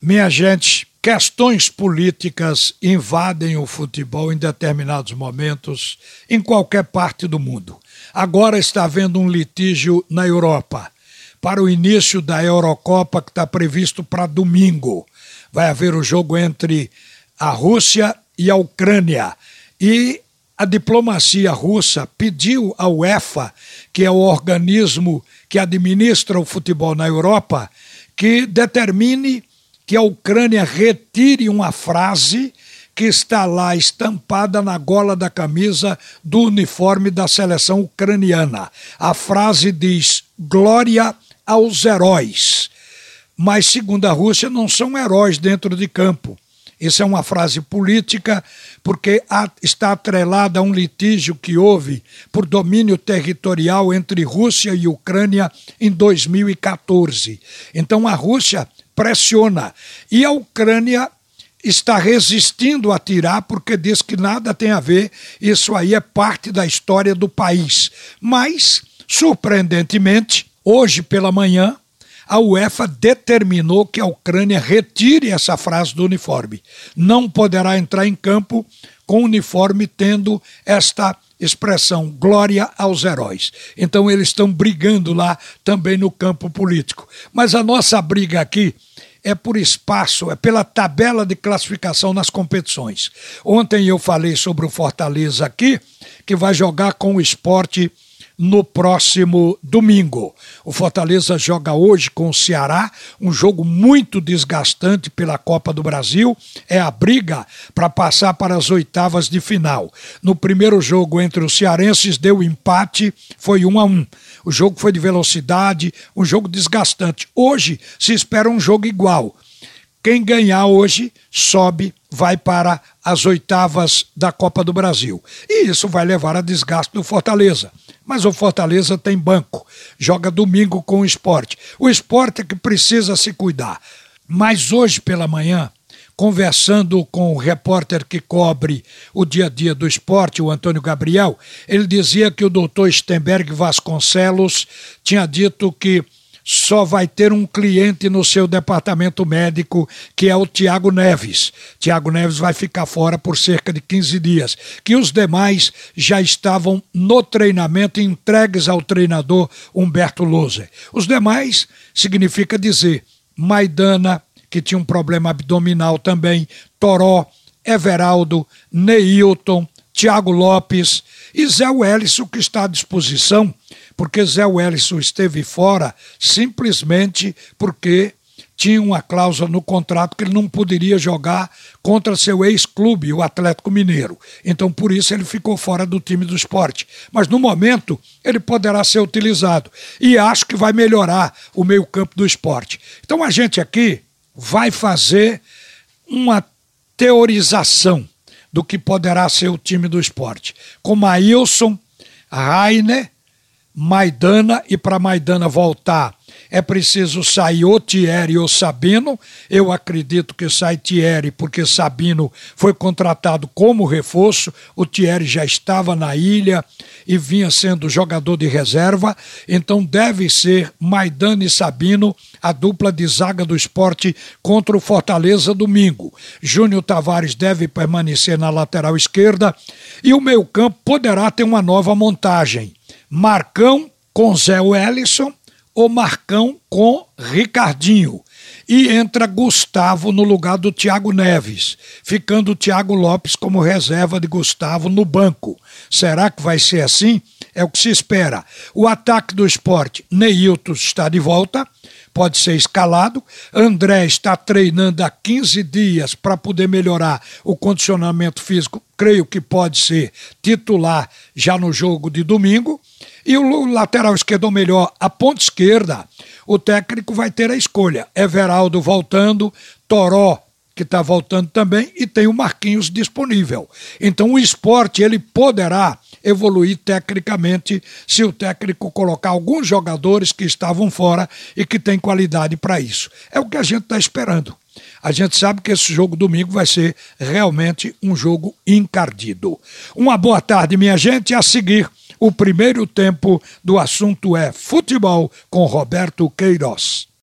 Minha gente, questões políticas invadem o futebol em determinados momentos, em qualquer parte do mundo. Agora está havendo um litígio na Europa para o início da Eurocopa que está previsto para domingo. Vai haver o jogo entre a Rússia e a Ucrânia. E a diplomacia russa pediu à UEFA, que é o organismo que administra o futebol na Europa, que determine que a Ucrânia retire uma frase que está lá estampada na gola da camisa do uniforme da seleção ucraniana. A frase diz: Glória aos heróis. Mas, segundo a Rússia, não são heróis dentro de campo. Isso é uma frase política, porque está atrelada a um litígio que houve por domínio territorial entre Rússia e Ucrânia em 2014. Então a Rússia pressiona. E a Ucrânia está resistindo a tirar porque diz que nada tem a ver, isso aí é parte da história do país. Mas, surpreendentemente, hoje pela manhã, a UEFA determinou que a Ucrânia retire essa frase do uniforme. Não poderá entrar em campo com uniforme tendo esta expressão glória aos heróis. Então eles estão brigando lá também no campo político. Mas a nossa briga aqui é por espaço, é pela tabela de classificação nas competições. Ontem eu falei sobre o Fortaleza aqui, que vai jogar com o esporte no próximo domingo. O Fortaleza joga hoje com o Ceará, um jogo muito desgastante pela Copa do Brasil. É a briga para passar para as oitavas de final. No primeiro jogo entre os cearenses deu empate, foi um a um. O jogo foi de velocidade, um jogo desgastante. Hoje se espera um jogo igual. Quem ganhar hoje sobe, vai para as oitavas da Copa do Brasil. E isso vai levar a desgaste do Fortaleza. Mas o Fortaleza tem banco, joga domingo com o esporte. O esporte é que precisa se cuidar. Mas hoje pela manhã, conversando com o repórter que cobre o dia a dia do esporte, o Antônio Gabriel, ele dizia que o doutor Stenberg Vasconcelos tinha dito que só vai ter um cliente no seu departamento médico, que é o Tiago Neves. Tiago Neves vai ficar fora por cerca de 15 dias. Que os demais já estavam no treinamento, entregues ao treinador Humberto Loser. Os demais significa dizer Maidana, que tinha um problema abdominal também, Toró, Everaldo, Neilton, Tiago Lopes e Zé Wellison, que está à disposição porque Zé Wellison esteve fora simplesmente porque tinha uma cláusula no contrato que ele não poderia jogar contra seu ex-clube, o Atlético Mineiro. Então, por isso, ele ficou fora do time do esporte. Mas, no momento, ele poderá ser utilizado. E acho que vai melhorar o meio-campo do esporte. Então, a gente aqui vai fazer uma teorização do que poderá ser o time do esporte. Com Maílson, Rainer Maidana e para Maidana voltar é preciso sair o Thierry ou Sabino. Eu acredito que sai Thierry porque Sabino foi contratado como reforço. O Thierry já estava na ilha e vinha sendo jogador de reserva. Então deve ser Maidana e Sabino a dupla de zaga do esporte contra o Fortaleza domingo. Júnior Tavares deve permanecer na lateral esquerda e o meio campo poderá ter uma nova montagem. Marcão com Zé Wellison ou Marcão com Ricardinho. E entra Gustavo no lugar do Thiago Neves, ficando o Thiago Lopes como reserva de Gustavo no banco. Será que vai ser assim? É o que se espera. O ataque do esporte, Neilton está de volta, pode ser escalado. André está treinando há 15 dias para poder melhorar o condicionamento físico. Creio que pode ser titular já no jogo de domingo. E o lateral esquerdo, ou melhor, a ponta esquerda, o técnico vai ter a escolha. Everaldo voltando, Toró que está voltando também, e tem o Marquinhos disponível. Então o esporte ele poderá evoluir tecnicamente se o técnico colocar alguns jogadores que estavam fora e que têm qualidade para isso. É o que a gente está esperando. A gente sabe que esse jogo domingo vai ser realmente um jogo encardido. Uma boa tarde, minha gente. A seguir, o primeiro tempo do assunto é futebol com Roberto Queiroz.